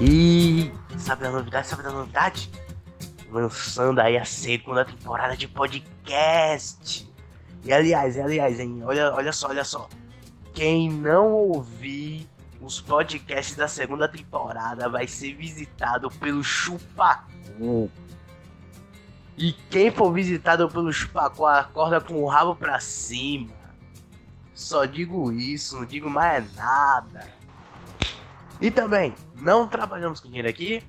E sabe a novidade? Sabe a novidade? Lançando aí a segunda temporada de podcast. E aliás, e aliás, hein? Olha, olha só, olha só. Quem não ouvir os podcasts da segunda temporada vai ser visitado pelo Chupacu. E quem for visitado pelo Chupacu acorda com o rabo pra cima. Só digo isso, não digo mais nada. E também, não trabalhamos com dinheiro aqui,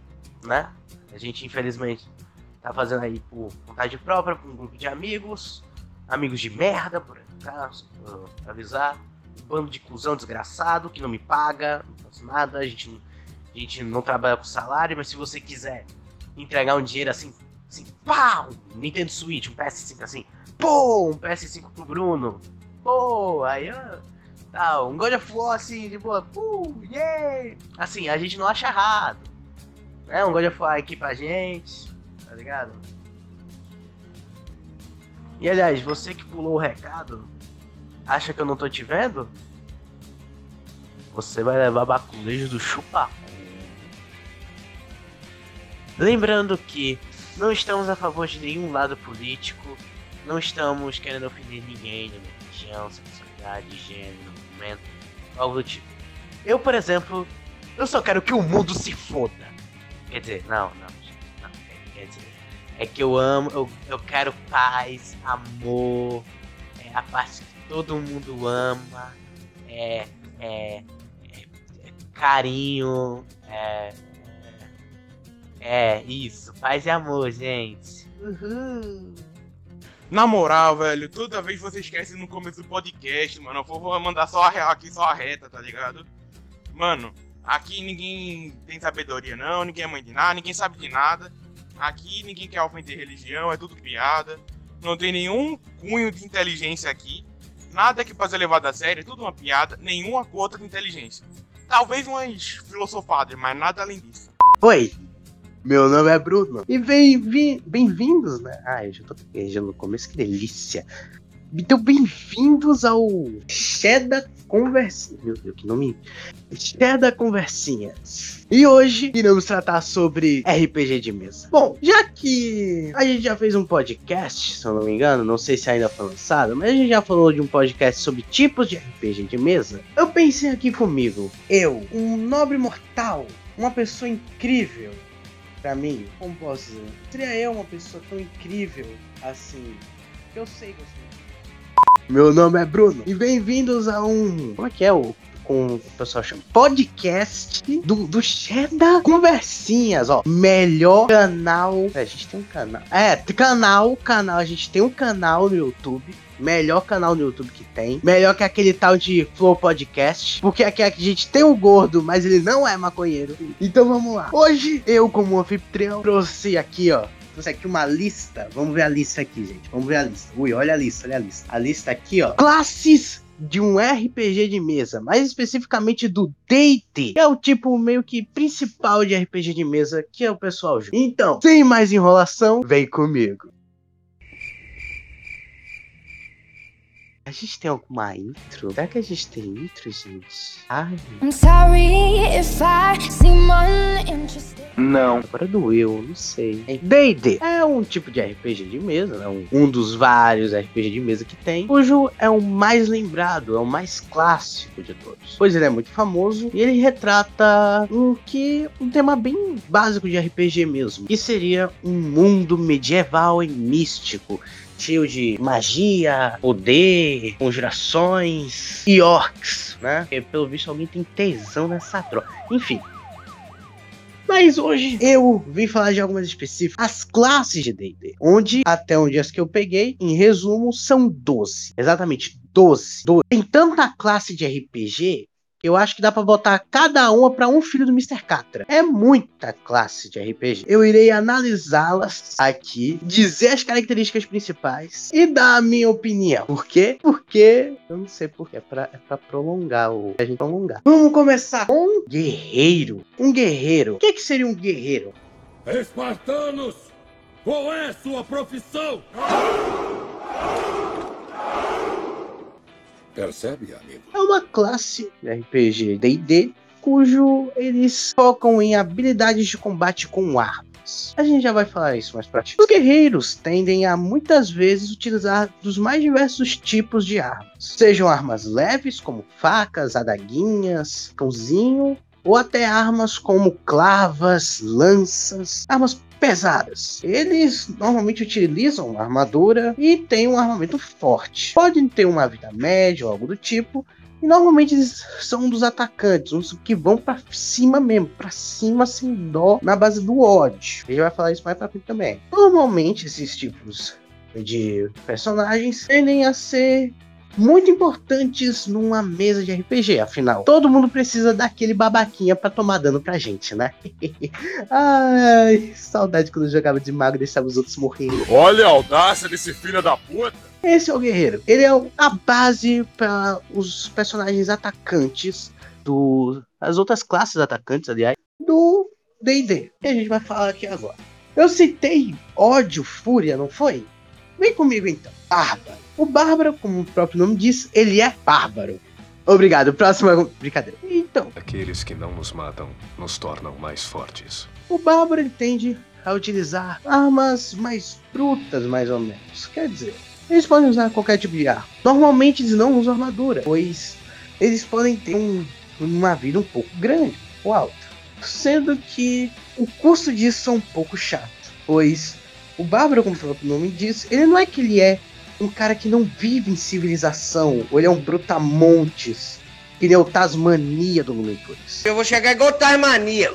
né? A gente infelizmente tá fazendo aí por vontade própria, com um grupo de amigos, amigos de merda, por acaso, por avisar. Um bando de cuzão desgraçado que não me paga, não faz nada, a gente, não, a gente não trabalha com salário, mas se você quiser entregar um dinheiro assim, assim, pau! Nintendo Switch, um PS5 assim, pô, um PS5 pro Bruno, pô, aí Tá, um God of War assim, de boa, uh, yeah! Assim, a gente não acha errado. É um God of War aqui pra gente, tá ligado? E aliás, você que pulou o recado, acha que eu não tô te vendo? Você vai levar baculejo do chupacu. Lembrando que não estamos a favor de nenhum lado político, não estamos querendo ofender ninguém, nenhuma religião, sexualidade, gênero, movimento, algo do tipo. Eu, por exemplo, eu só quero que o mundo se foda. Quer dizer, não, não, não quer dizer, é que eu amo, eu, eu quero paz, amor, é a paz que todo mundo ama, é, é, é, é carinho, é, é, é, isso, paz e amor, gente. Uhul. Na moral, velho, toda vez você esquece no começo do podcast, mano. Eu vou mandar só a real aqui, só a reta, tá ligado? Mano, aqui ninguém tem sabedoria, não. Ninguém é mãe de nada, ninguém sabe de nada. Aqui ninguém quer ofender religião, é tudo piada. Não tem nenhum cunho de inteligência aqui. Nada que ser levado a sério, é tudo uma piada. Nenhuma cota de inteligência. Talvez umas filosofadas, mas nada além disso. Oi, meu nome é Bruno. E bem-vindos, bem, né? Ai, já tô gaguejando no começo, que delícia. Então, bem-vindos ao Cheddar Conversinha. Meu Deus, que nome. Cheddar Conversinha. E hoje iremos tratar sobre RPG de mesa. Bom, já que a gente já fez um podcast, se eu não me engano, não sei se ainda foi lançado, mas a gente já falou de um podcast sobre tipos de RPG de mesa. Eu pensei aqui comigo, eu, um nobre mortal, uma pessoa incrível, Pra mim, como posso dizer? Seria eu uma pessoa tão incrível assim. Eu sei que eu sou. Meu nome é Bruno e bem-vindos a um. Como é que é o com o pessoal chama podcast do, do Cheddar Conversinhas, ó. Melhor canal. É, a gente tem um canal. É, canal, canal. A gente tem um canal no YouTube melhor canal no YouTube que tem. Melhor que aquele tal de Flow Podcast. Porque aqui a gente tem o gordo, mas ele não é maconheiro. Então vamos lá. Hoje, eu, como anfitrião, trouxe aqui, ó. Trouxe aqui uma lista. Vamos ver a lista aqui, gente. Vamos ver a lista. Ui, olha a lista, olha a lista. A lista aqui, ó. Classes de um RPG de mesa, mais especificamente do Date, que é o tipo meio que principal de RPG de mesa que é o pessoal. Então, sem mais enrolação, vem comigo. A gente tem alguma intro? Será que a gente tem intro, gente? Ai. I'm sorry if I seem uninterested. Não. Agora doeu, não sei. D&D é um tipo de RPG de mesa, né? Um, um dos vários RPG de mesa que tem, cujo é o mais lembrado, é o mais clássico de todos. Pois ele é muito famoso e ele retrata um que um tema bem básico de RPG mesmo, que seria um mundo medieval e místico cheio de magia, poder, conjurações e orcs, né? Porque, pelo visto alguém tem tesão nessa troca. Enfim. Mas hoje eu vim falar de algumas específicas. As classes de D&D, onde até onde as que eu peguei, em resumo, são 12. Exatamente, 12. 12. Tem tanta classe de RPG eu acho que dá para botar cada uma para um filho do Mr. Catra. É muita classe de RPG. Eu irei analisá-las aqui, dizer as características principais e dar a minha opinião. Por quê? Porque eu não sei porquê. É pra, é pra prolongar o. A gente prolongar. Vamos começar com guerreiro. Um guerreiro. O que, que seria um guerreiro? Espartanos! Qual é sua profissão? Percebe, amigo? É uma classe de RPG D&D cujo eles focam em habilidades de combate com armas. A gente já vai falar isso mais pra ti. Os guerreiros tendem a muitas vezes utilizar dos mais diversos tipos de armas. Sejam armas leves, como facas, adaguinhas, cãozinho, ou até armas como clavas, lanças, armas pesadas. Eles normalmente utilizam armadura e têm um armamento forte. Podem ter uma vida média ou algo do tipo. E normalmente eles são um dos atacantes, uns que vão para cima mesmo, para cima sem dó, na base do ódio. Gente vai falar isso mais pra frente também. Normalmente esses tipos de personagens tendem a ser muito importantes numa mesa de RPG, afinal. Todo mundo precisa daquele babaquinha para tomar dano pra gente, né? Ai, saudade quando eu jogava de mago e deixava os outros morrerem. Olha a audácia desse filho da puta! Esse é o guerreiro. Ele é a base para os personagens atacantes do as outras classes atacantes, aliás, do D&D. Que a gente vai falar aqui agora. Eu citei ódio, fúria, não foi? Vem comigo então. Bárbaro. O bárbaro, como o próprio nome diz, ele é bárbaro. Obrigado. Próxima brincadeira. Então, Aqueles que não nos matam nos tornam mais fortes. o bárbaro ele tende a utilizar armas mais brutas, mais ou menos. Quer dizer, eles podem usar qualquer tipo de arma. Normalmente eles não usam armadura, pois eles podem ter um- uma vida um pouco grande ou alta. Sendo que o custo disso é um pouco chato, pois o bárbaro, como o próprio nome diz, ele não é que ele é um cara que não vive em civilização, ou ele é um brutamontes, que nem o Tasmania do Lumentores. Eu vou chegar igual Tasmania.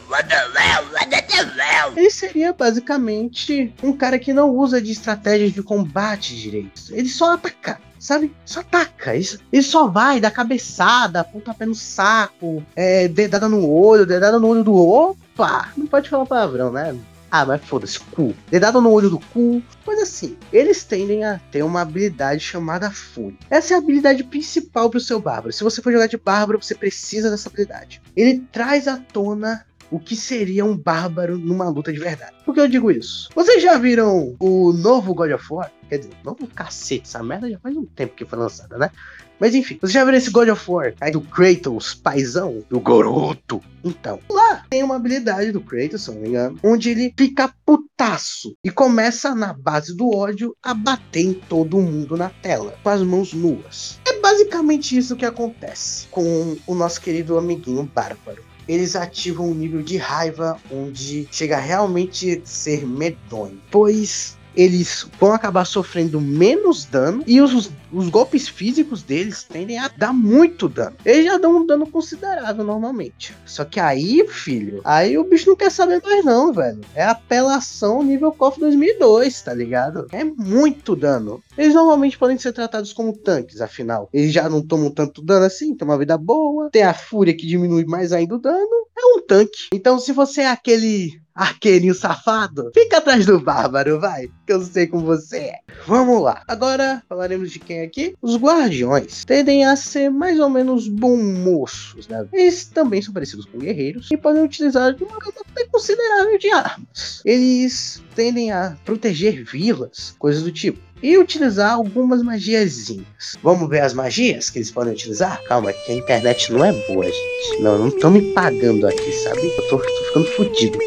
Ele seria basicamente um cara que não usa de estratégias de combate direito. Ele só ataca, sabe? Só ataca. Ele, ele só vai, dá cabeçada, pontapé no saco, é, dedada no olho, dedada no olho do. Opa! Não pode falar palavrão, né? Ah, mas foda-se, cu. Dedada no olho do cu. Coisa assim. Eles tendem a ter uma habilidade chamada Fúria. Essa é a habilidade principal pro seu bárbaro. Se você for jogar de bárbaro, você precisa dessa habilidade. Ele traz à tona o que seria um bárbaro numa luta de verdade. Por que eu digo isso? Vocês já viram o novo God of War? Quer dizer, cacete, essa merda já faz um tempo que foi lançada, né? Mas enfim, vocês já viram esse God of War aí do Kratos, paizão, do Goroto? Então, lá tem uma habilidade do Kratos, se não me engano, onde ele fica putaço e começa na base do ódio a bater em todo mundo na tela, com as mãos nuas. É basicamente isso que acontece com o nosso querido amiguinho Bárbaro eles ativam um nível de raiva onde chega a realmente ser medonho. Pois eles vão acabar sofrendo menos dano e os, os golpes físicos deles tendem a dar muito dano. Eles já dão um dano considerável normalmente. Só que aí, filho, aí o bicho não quer saber mais não, velho. É apelação nível KOF 2002, tá ligado? É muito dano. Eles normalmente podem ser tratados como tanques, afinal. Eles já não tomam tanto dano assim, tem uma vida boa. Tem a fúria que diminui mais ainda o dano. É um tanque. Então, se você é aquele arqueirinho safado, fica atrás do bárbaro, vai. Que eu sei como você é. Vamos lá. Agora falaremos de quem aqui? Os guardiões tendem a ser mais ou menos bom moços, né? Eles também são parecidos com guerreiros e podem utilizar de uma gama considerável de armas. Eles tendem a proteger vilas, coisas do tipo e utilizar algumas magiazinhas. Vamos ver as magias que eles podem utilizar? Calma, que a internet não é boa, gente. Não, não estão me pagando aqui, sabe? Eu tô, tô ficando fudido.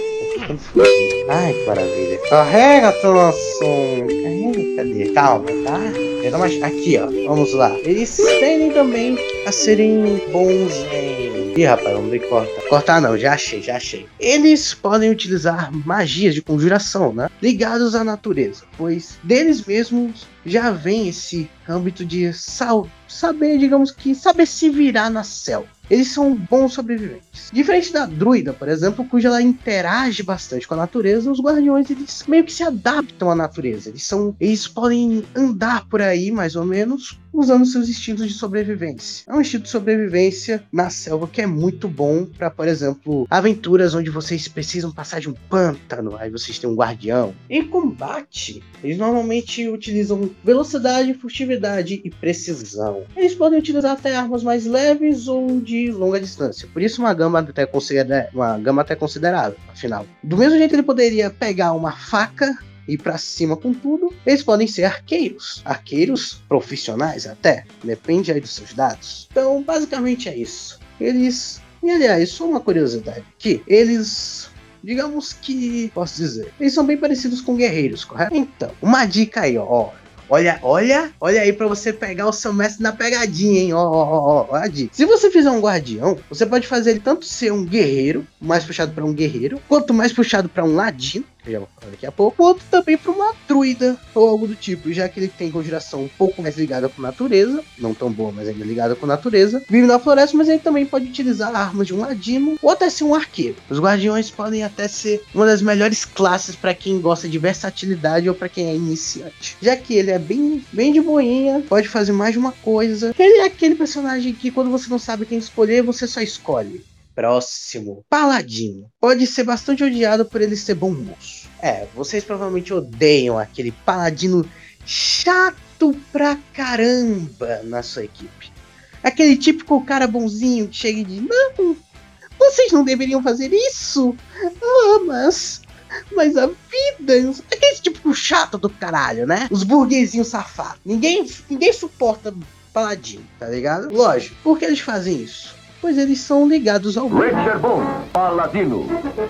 Ai, que maravilha. Carrega, Tronson. Carrega, cadê? Calma, tá? Dar uma- Aqui, ó. Vamos lá. Eles tendem também a serem bons em. Ih, rapaz, vamos ter que cortar. Cortar não, já achei, já achei. Eles podem utilizar magias de conjuração, né? Ligados à natureza, pois deles mesmos já vem esse âmbito de sal, saber, digamos que, saber se virar na selva. Eles são bons sobreviventes. Diferente da druida, por exemplo, cuja ela interage bastante com a natureza, os guardiões eles meio que se adaptam à natureza. Eles são, eles podem andar por aí mais ou menos usando seus instintos de sobrevivência. É um instinto de sobrevivência na selva que é muito bom para, por exemplo, aventuras onde vocês precisam passar de um pântano, aí vocês têm um guardião. Em combate, eles normalmente utilizam velocidade, furtividade e precisão. Eles podem utilizar até armas mais leves ou de longa distância. Por isso uma gama até, considera uma gama até considerável, afinal. Do mesmo jeito ele poderia pegar uma faca ir pra cima com tudo, eles podem ser arqueiros. Arqueiros profissionais até. Depende aí dos seus dados. Então, basicamente é isso. Eles E aliás, só uma curiosidade aqui, eles digamos que, posso dizer, eles são bem parecidos com guerreiros, correto? Então, uma dica aí, ó. Olha, olha, olha aí pra você pegar o seu mestre na pegadinha, hein? Ó, ó, ó, ó, a dica. Se você fizer um guardião, você pode fazer ele tanto ser um guerreiro, mais puxado pra um guerreiro, quanto mais puxado pra um ladino, daqui a pouco, quanto também pra uma druida ou algo do tipo, já que ele tem conjuração um pouco mais ligada com natureza, não tão boa, mas ainda ligada com natureza, vive na floresta, mas ele também pode utilizar armas de um ladino ou até ser um arqueiro. Os guardiões podem até ser uma das melhores classes pra quem gosta de versatilidade ou pra quem é iniciante, já que ele é bem, bem de boinha, pode fazer mais de uma coisa. Ele é aquele personagem que quando você não sabe quem escolher, você só escolhe. Próximo. Paladino. Pode ser bastante odiado por ele ser bom moço. É, vocês provavelmente odeiam aquele paladino chato pra caramba na sua equipe. Aquele típico cara bonzinho que chega e diz: Não, vocês não deveriam fazer isso. Ah, mas. Mas a vida. Aquele típico chato do caralho, né? Os burguesinhos safados. Ninguém, ninguém suporta paladino, tá ligado? Lógico. Por que eles fazem isso? Pois eles são ligados ao Richard Boone, Paladino,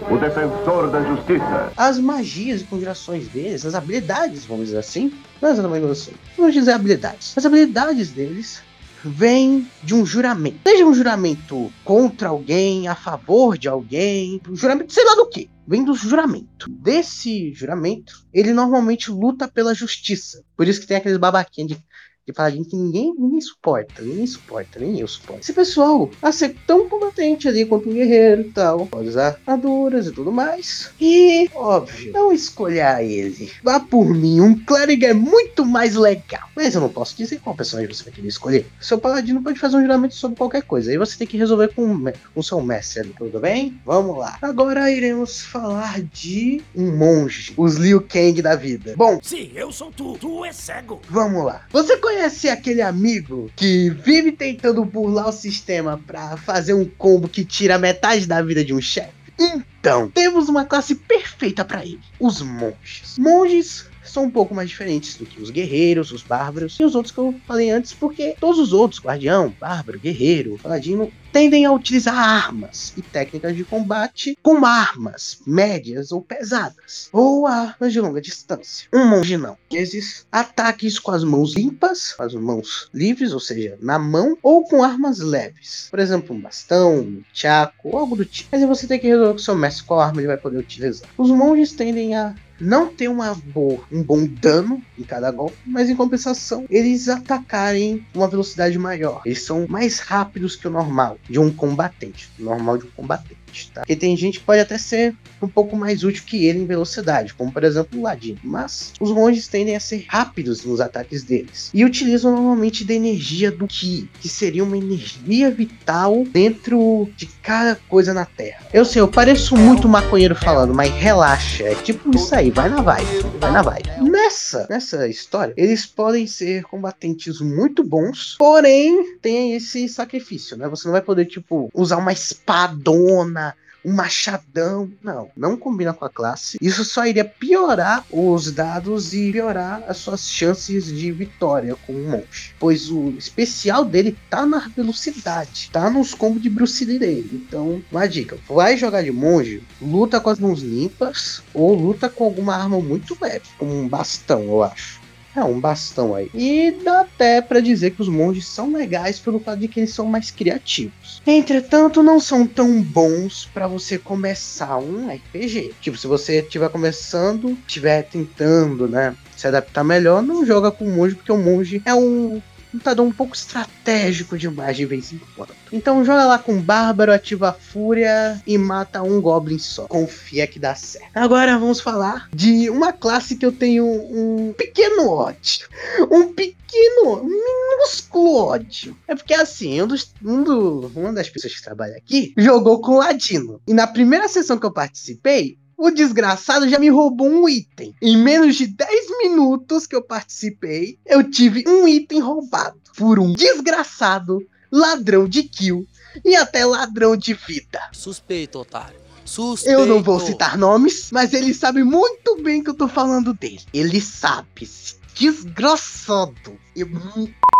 o defensor da justiça. as magias e conjurações deles, as habilidades, vamos dizer assim. Não é assim. Vamos dizer habilidades. As habilidades deles vêm de um juramento. Seja um juramento contra alguém, a favor de alguém, um juramento, sei lá do que. Vem do juramento. Desse juramento, ele normalmente luta pela justiça. Por isso que tem aqueles babaquinhos de de paladino que ninguém, ninguém suporta, ninguém suporta, nem eu suporto. Esse pessoal a ser tão combatente ali quanto um guerreiro e tal, pode usar armaduras e tudo mais. E, óbvio, não escolher ele. Vá por mim, um clérigo é muito mais legal. Mas eu não posso dizer qual personagem você vai querer escolher. Seu paladino pode fazer um juramento sobre qualquer coisa, aí você tem que resolver com, o seu mestre ali, tudo bem? Vamos lá. Agora iremos falar de um monge, os Liu Kang da vida. Bom, Sim, eu sou tu. Tu é cego. Vamos lá. Você conhece aquele amigo que vive tentando burlar o sistema pra fazer um combo que tira metade da vida de um chefe? Então, temos uma classe perfeita pra ele: os monges. Monges são um pouco mais diferentes do que os guerreiros, os bárbaros e os outros que eu falei antes, porque todos os outros, guardião, bárbaro, guerreiro, paladino, tendem a utilizar armas e técnicas de combate com armas médias ou pesadas, ou armas de longa distância. Um monge não. Vezes, ataques com as mãos limpas, com as mãos livres, ou seja, na mão, ou com armas leves. Por exemplo, um bastão, um chaco, ou algo do tipo. Mas você tem que resolver com seu mestre qual arma ele vai poder utilizar. Os monges tendem a não ter uma boa, um bom dano em cada golpe, mas em compensação, eles atacarem uma velocidade maior. Eles são mais rápidos que o normal de um combatente, normal de um combatente, tá? Porque tem gente que pode até ser um pouco mais útil que ele em velocidade, como por exemplo o Ladino. Mas os monges tendem a ser rápidos nos ataques deles e utilizam normalmente da energia do Ki, que seria uma energia vital dentro de cada coisa na Terra. Eu sei, eu pareço muito maconheiro falando, mas relaxa, é tipo isso aí, vai na vibe, vai na vibe. Nessa, nessa história, eles podem ser combatentes muito bons, porém tem esse sacrifício, né? Você não vai poder tipo usar uma espadona um machadão. Não, não combina com a classe. Isso só iria piorar os dados e piorar as suas chances de vitória com um monge. Pois o especial dele tá na velocidade, tá nos combos de Bruce Lee dele. Então, uma dica: vai jogar de monge, luta com as mãos limpas ou luta com alguma arma muito leve, como um bastão, eu acho. É, um bastão aí. E dá até pra dizer que os monges são legais pelo fato de que eles são mais criativos. Entretanto, não são tão bons pra você começar um RPG. Tipo, se você estiver começando, estiver tentando, né, se adaptar melhor, não joga com o monge, porque o monge é um lutador um pouco estratégico demais de vez em quando. Então joga lá com Bárbaro, ativa a Fúria e mata um Goblin só. Confia que dá certo. Agora vamos falar de uma classe que eu tenho um pequeno ódio. Um pequeno, minúsculo ódio. É porque assim, um dos, um do, uma das pessoas que trabalha aqui jogou com o Ladino. E na primeira sessão que eu participei, o desgraçado já me roubou um item. Em menos de 10 minutos que eu participei, eu tive um item roubado por um desgraçado ladrão de kill e até ladrão de vida. Suspeito, otário. Suspeito. Eu não vou citar nomes, mas ele sabe muito bem que eu tô falando dele. Ele sabe, desgraçado. Eu-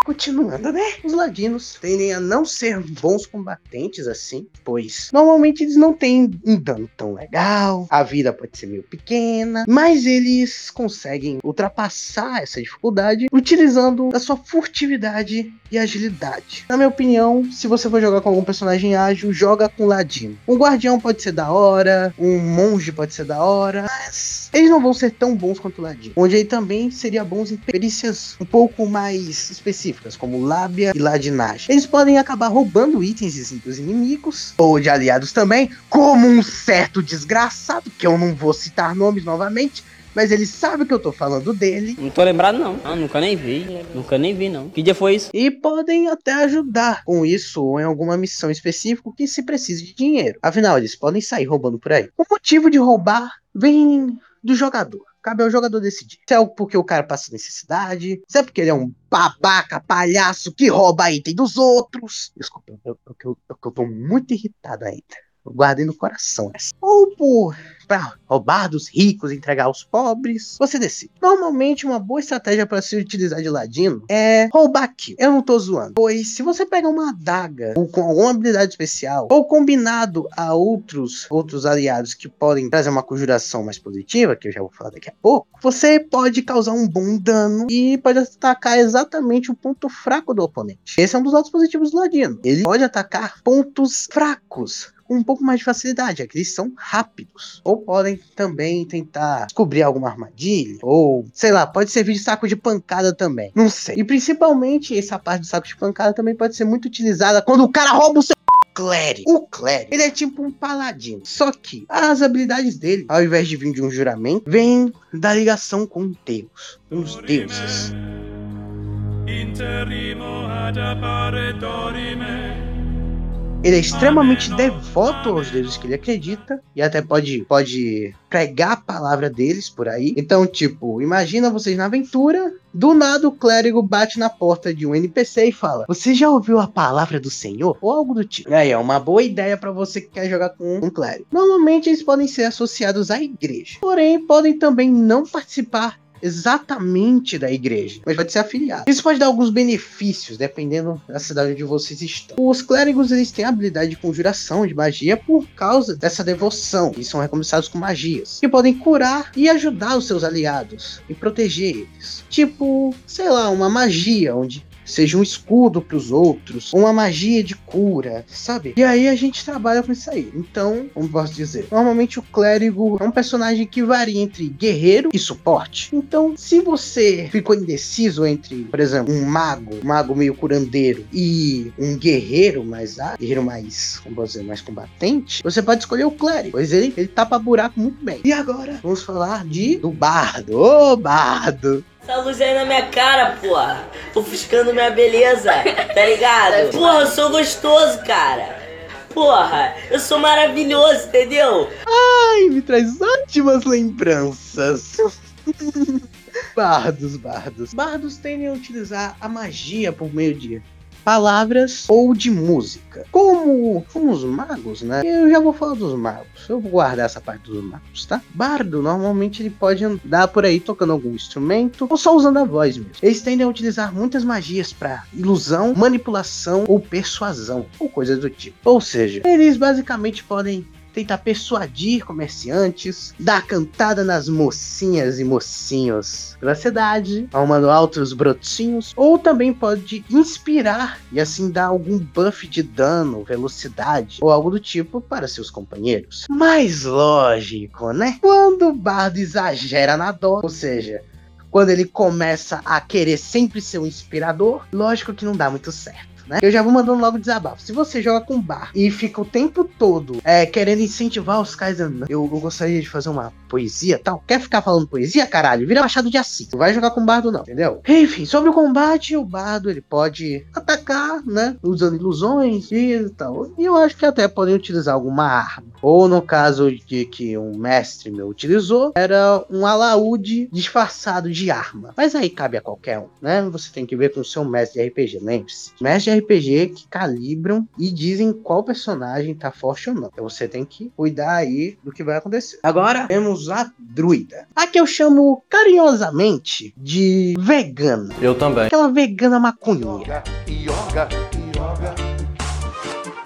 continuando, né? Os ladinos tendem a não ser bons combatentes assim, pois normalmente eles não têm um dano tão legal, a vida pode ser meio pequena, mas eles conseguem ultrapassar essa dificuldade utilizando a sua furtividade e agilidade. Na minha opinião, se você for jogar com algum personagem ágil, joga com ladino. Um guardião pode ser da hora, um monge pode ser da hora, mas eles não vão ser tão bons quanto o ladino. Onde ele também seria bons em perícias um pouco mais específicas, como lábia e ladinagem. Eles podem acabar roubando itens dos inimigos, ou de aliados também, como um certo desgraçado, que eu não vou citar nomes novamente, mas ele sabe que eu tô falando dele. Não tô lembrado, não. Ah, nunca nem vi. Nunca nem vi, não. Que dia foi isso? E podem até ajudar com isso ou em alguma missão específica que se precise de dinheiro. Afinal, eles podem sair roubando por aí. O motivo de roubar vem do jogador. Cabe ao jogador decidir. Se é porque o cara passa necessidade, se é porque ele é um babaca, palhaço que rouba item dos outros. Desculpa, eu, eu, eu, eu tô muito irritado ainda. Eu guardei no coração essa. Ou para roubar dos ricos e entregar aos pobres. Você decide. Normalmente, uma boa estratégia para se utilizar de ladino é roubar kill. Eu não tô zoando. Pois se você pega uma adaga ou com alguma habilidade especial, ou combinado a outros, outros aliados que podem trazer uma conjuração mais positiva, que eu já vou falar daqui a pouco, você pode causar um bom dano e pode atacar exatamente o ponto fraco do oponente. Esse é um dos lados positivos do ladino. Ele pode atacar pontos fracos com um pouco mais de facilidade, é que eles são rápidos. Ou podem também tentar descobrir alguma armadilha, ou sei lá, pode servir de saco de pancada também. Não sei. E principalmente essa parte do saco de pancada também pode ser muito utilizada quando o cara rouba o seu clérigo. O clérigo, ele é tipo um paladino. Só que as habilidades dele, ao invés de vir de um juramento, vem da ligação com Deus, com os deuses. Ad. Ele é extremamente devoto aos deuses que ele acredita e até pode, pode pregar a palavra deles por aí. Então, tipo, imagina vocês na aventura, do nada o clérigo bate na porta de um NPC e fala: Você já ouviu a palavra do Senhor? Ou algo do tipo. Aí é uma boa ideia para você que quer jogar com um clérigo. Normalmente eles podem ser associados à igreja, porém podem também não participar exatamente da igreja, mas pode ser afiliado. Isso pode dar alguns benefícios, dependendo da cidade onde vocês estão. Os clérigos eles têm habilidade de conjuração de magia por causa dessa devoção, e são recompensados com magias, que podem curar e ajudar os seus aliados e proteger eles. Tipo, sei lá, uma magia onde seja um escudo para os outros, uma magia de cura, sabe? E aí a gente trabalha com isso aí. Então, como posso dizer, normalmente o clérigo é um personagem que varia entre guerreiro e suporte. Então, se você ficou indeciso entre, por exemplo, um mago, um mago meio curandeiro e um guerreiro mais ah, guerreiro mais, como posso dizer, mais combatente, você pode escolher o clérigo, pois ele ele tapa buraco muito bem. E agora, vamos falar de do bardo. Ô, bardo! Essa luz aí na minha cara, porra. Ofuscando minha beleza, tá ligado? Porra, eu sou gostoso, cara. Porra, eu sou maravilhoso, entendeu? Ai, me traz ótimas lembranças. bardos, bardos. Bardos tendem a utilizar a magia por meio de palavras ou de música. Como, como os magos, né? Eu já vou falar dos magos. Eu vou guardar essa parte dos magos, tá? Bardo, normalmente ele pode andar por aí tocando algum instrumento ou só usando a voz mesmo. Eles tendem a utilizar muitas magias para ilusão, manipulação ou persuasão, ou coisas do tipo. Ou seja, eles basicamente podem tentar persuadir comerciantes, dar cantada nas mocinhas e mocinhos da cidade, arrumando altos brotinhos, ou também pode inspirar e assim dar algum buff de dano, velocidade ou algo do tipo para seus companheiros. Mais lógico, né? Quando o bardo exagera na dor, ou seja, quando ele começa a querer sempre ser um inspirador, lógico que não dá muito certo né? Eu já vou mandando logo desabafo. Se você joga com bar e fica o tempo todo é, querendo incentivar os caras, eu, eu gostaria de fazer uma poesia tal. Quer ficar falando poesia, caralho? Vira Machado de Assis. Não vai jogar com bardo, não, entendeu? Enfim, sobre o combate, o bardo ele pode atacar, né? Usando ilusões e tal. E eu acho que até podem utilizar alguma arma. Ou no caso de que um mestre meu utilizou, era um alaúde disfarçado de arma. Mas aí cabe a qualquer um, né? Você tem que ver com o seu mestre de RPG, lembre-se. Mestre de RPG que calibram e dizem qual personagem tá forte ou não. Então você tem que cuidar aí do que vai acontecer. Agora temos a druida. A que eu chamo carinhosamente de vegana. Eu também. Aquela vegana maconheira. Yoga, yoga,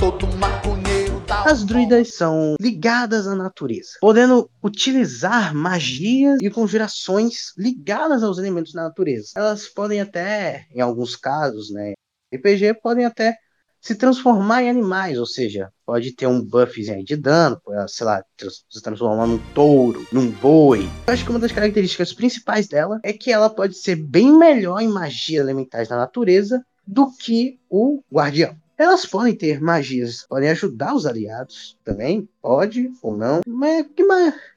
todo maconheiro As druidas são ligadas à natureza, podendo utilizar magias e conjurações ligadas aos elementos da natureza. Elas podem até, em alguns casos, né, RPG, podem até se transformar em animais, ou seja, pode ter um buffzinho de dano, sei lá, se transformar num touro, num boi. Eu acho que uma das características principais dela é que ela pode ser bem melhor em magias elementais da natureza do que o guardião. Elas podem ter magias, podem ajudar os aliados também, pode ou não, mas que,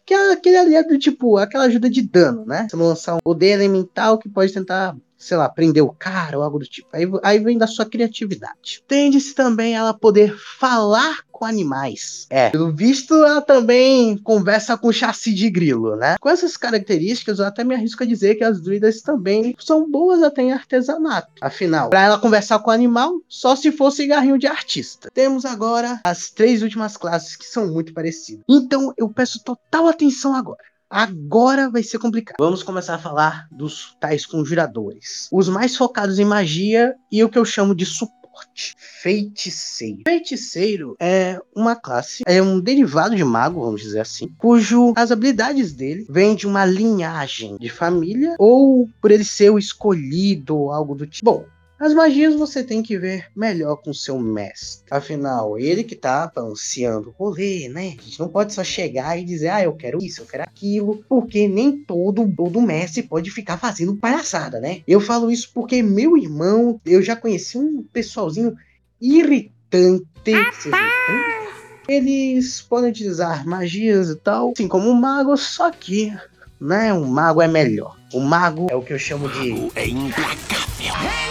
que é aquele aliado tipo, aquela ajuda de dano, né? Você lançar um poder elemental que pode tentar, sei lá, prender o cara ou algo do tipo. Aí, aí vem da sua criatividade. Tende-se também ela poder falar com animais. É, pelo visto, ela também conversa com chassi de grilo, né? Com essas características, eu até me arrisco a dizer que as druidas também são boas até em artesanato. Afinal, para ela conversar com o animal, só se for cigarrinho de artista. Temos agora as três últimas classes que são muito parecidas. Então, eu peço total atenção agora. Agora vai ser complicado. Vamos começar a falar dos tais conjuradores. Os mais focados em magia e o que eu chamo de suporte. Feiticeiro. Feiticeiro é uma classe, é um derivado de mago, vamos dizer assim, cujo as habilidades dele vêm de uma linhagem de família ou por ele ser o escolhido ou algo do tipo. Bom, as magias você tem que ver melhor com seu mestre. Afinal, ele que tá balanceando o rolê, né? A gente não pode só chegar e dizer, ah, eu quero isso, eu quero aquilo, porque nem todo, todo mestre pode ficar fazendo palhaçada, né? Eu falo isso porque meu irmão, eu já conheci um pessoalzinho irritante. Eles podem utilizar magias e tal, assim como um mago, só que, né, um mago é melhor. O mago é o que eu chamo de É implacável.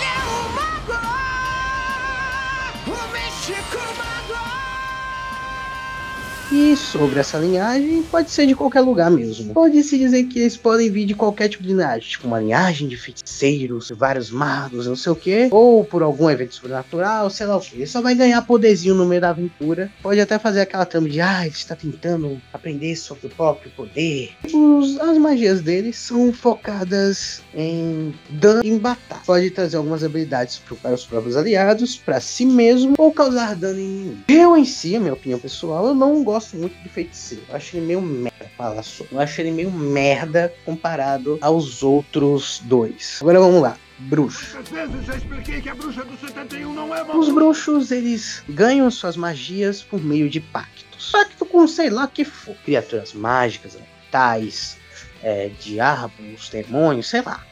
E sobre essa linhagem, pode ser de qualquer lugar mesmo. Pode-se dizer que eles podem vir de qualquer tipo de linhagem, tipo uma linhagem de feiticeiros, vários magos, não sei o que, ou por algum evento sobrenatural, sei lá o que. Ele só vai ganhar poderzinho no meio da aventura. Pode até fazer aquela trama de, ah, ele está tentando aprender sobre o próprio poder. Os- as magias dele são focadas em dano e em batalha. Pode trazer algumas habilidades para os próprios aliados, para si mesmo, ou causar dano em inimigo. Eu em si, a minha opinião pessoal, eu não gosto muito de feiticeiro. Eu acho ele meio merda, fala só. Eu acho ele meio merda comparado aos outros dois. Agora vamos lá. Bruxo. Às vezes já expliquei que a bruxa do 71 não é Os bruxos, eles ganham suas magias por meio de pactos. Pacto com sei lá que for. Criaturas mágicas, elementais, é, diabos, demônios, sei lá.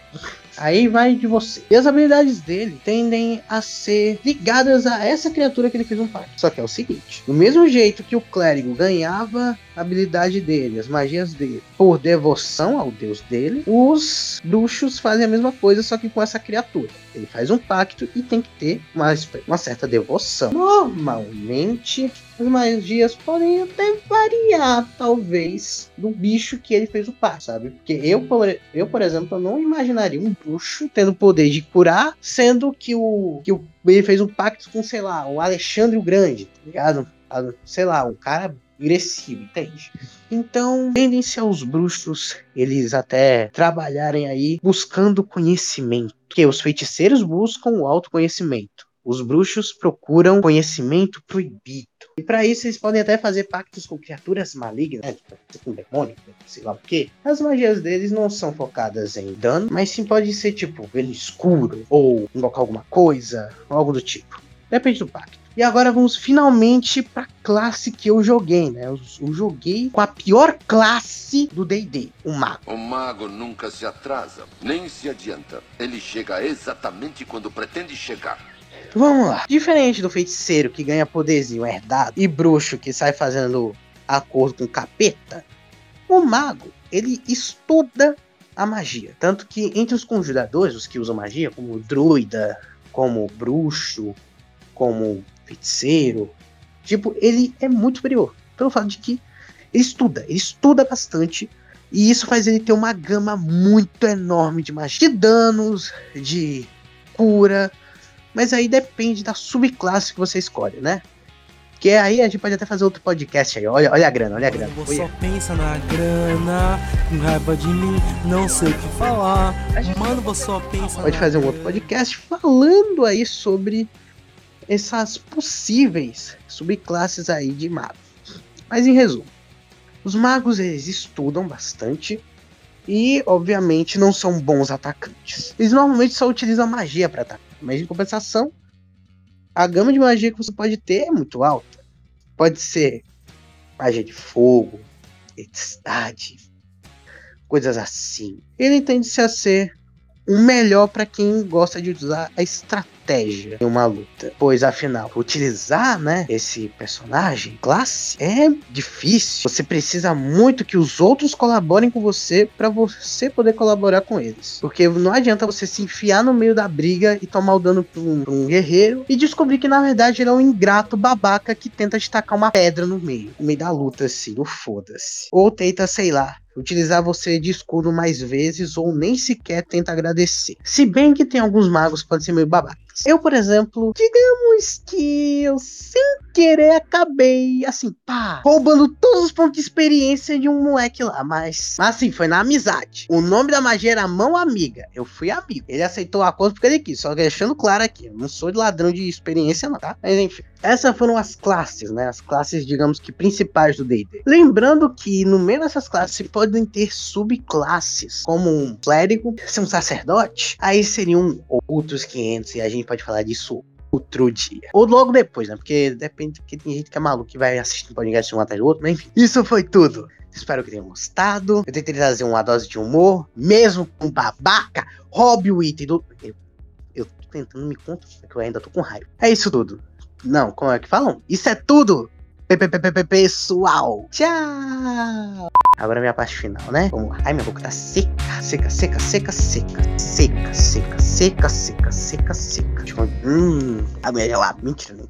Aí vai de você. E as habilidades dele tendem a ser ligadas a essa criatura que ele fez um pacto. Só que é o seguinte: do mesmo jeito que o clérigo ganhava a habilidade dele, as magias dele, por devoção ao deus dele, os bruxos fazem a mesma coisa, só que com essa criatura. Ele faz um pacto e tem que ter uma, uma certa devoção. Normalmente, as magias podem até variar, talvez, do bicho que ele fez o pacto, sabe? Porque eu, por, eu, por exemplo, não imaginaria um bruxo tendo o poder de curar, sendo que o que o, ele fez um pacto com, sei lá, o Alexandre o Grande, tá ligado? Sei lá, um cara agressivo, entende? Então, tendem-se aos bruxos, eles até trabalharem aí buscando conhecimento. Porque os feiticeiros buscam o autoconhecimento. Os bruxos procuram conhecimento proibido. E para isso eles podem até fazer pactos com criaturas malignas, né? Tipo, com demônio, sei lá o quê. As magias deles não são focadas em dano, mas sim pode ser tipo velho escuro, ou invocar alguma coisa, ou algo do tipo. Depende do pacto. E agora vamos finalmente pra classe que eu joguei, né? Eu, eu joguei com a pior classe do D&D, o mago. O mago nunca se atrasa, nem se adianta. Ele chega exatamente quando pretende chegar. Vamos lá. Diferente do feiticeiro que ganha poderzinho herdado e bruxo que sai fazendo acordo com capeta, o mago, ele estuda a magia. Tanto que entre os conjuradores, os que usam magia, como druida, como bruxo, como feiticeiro, tipo, ele é muito superior. Pelo fato de que ele estuda, ele estuda bastante. E isso faz ele ter uma gama muito enorme de magia. De danos, de cura, Mas aí depende da subclasse que você escolhe, né? Que aí a gente pode até fazer outro podcast aí. Olha, olha a grana, olha a grana. Você só pensa na grana, com raiva de mim, não sei o que falar. Mano, você só pensa Pode fazer um outro podcast falando aí sobre essas possíveis subclasses aí de magos. Mas em resumo, os magos eles estudam bastante e, obviamente, não são bons atacantes. Eles normalmente só utilizam magia para atacar, mas em compensação, a gama de magia que você pode ter é muito alta. Pode ser magia de fogo, eletricidade, coisas assim. Ele tende-se a ser o melhor para quem gosta de usar a estratégia em uma luta, pois afinal, utilizar, né, esse personagem classe é difícil. Você precisa muito que os outros colaborem com você para você poder colaborar com eles, porque não adianta você se enfiar no meio da briga e tomar o dano pra um, um guerreiro e descobrir que na verdade ele é um ingrato babaca que tenta te tacar uma pedra no meio, no meio da luta assim, o foda-se. Ou tenta, sei lá, utilizar você de escudo mais vezes ou nem sequer tenta agradecer. Se bem que tem alguns magos que podem ser meio Eu, por exemplo, digamos que eu sem querer acabei, assim, pá, roubando todos os pontos de experiência de um moleque lá, mas, assim, foi na amizade. O nome da magia era Mão Amiga. Eu fui amigo. Ele aceitou o acordo porque ele quis, só deixando claro aqui, eu não sou de ladrão de experiência não, tá? Mas enfim, essas foram as classes, né? As classes, digamos que principais do D&D. Lembrando que no meio dessas classes podem ter subclasses, como um clérigo, ser um sacerdote, aí seriam outros 500 e a gente pode falar disso outro dia. Ou logo depois, né? Porque depende, porque tem gente que é maluco que vai assistindo podcast um atrás do outro, mas enfim. Isso foi tudo. Espero que tenham gostado. Eu tentei trazer uma dose de humor, mesmo com babaca, roube o item do. Eu, eu tô tentando me contar, que eu ainda tô com raiva. É isso tudo. Não, como é que falam? Isso é tudo! Pessoal, tchau! Agora minha parte final, né? Vamos lá. Ai, minha boca tá seca, seca, seca, seca, seca, seca, seca, seca, seca, seca, seca. Hum, agora lá, mentira, né?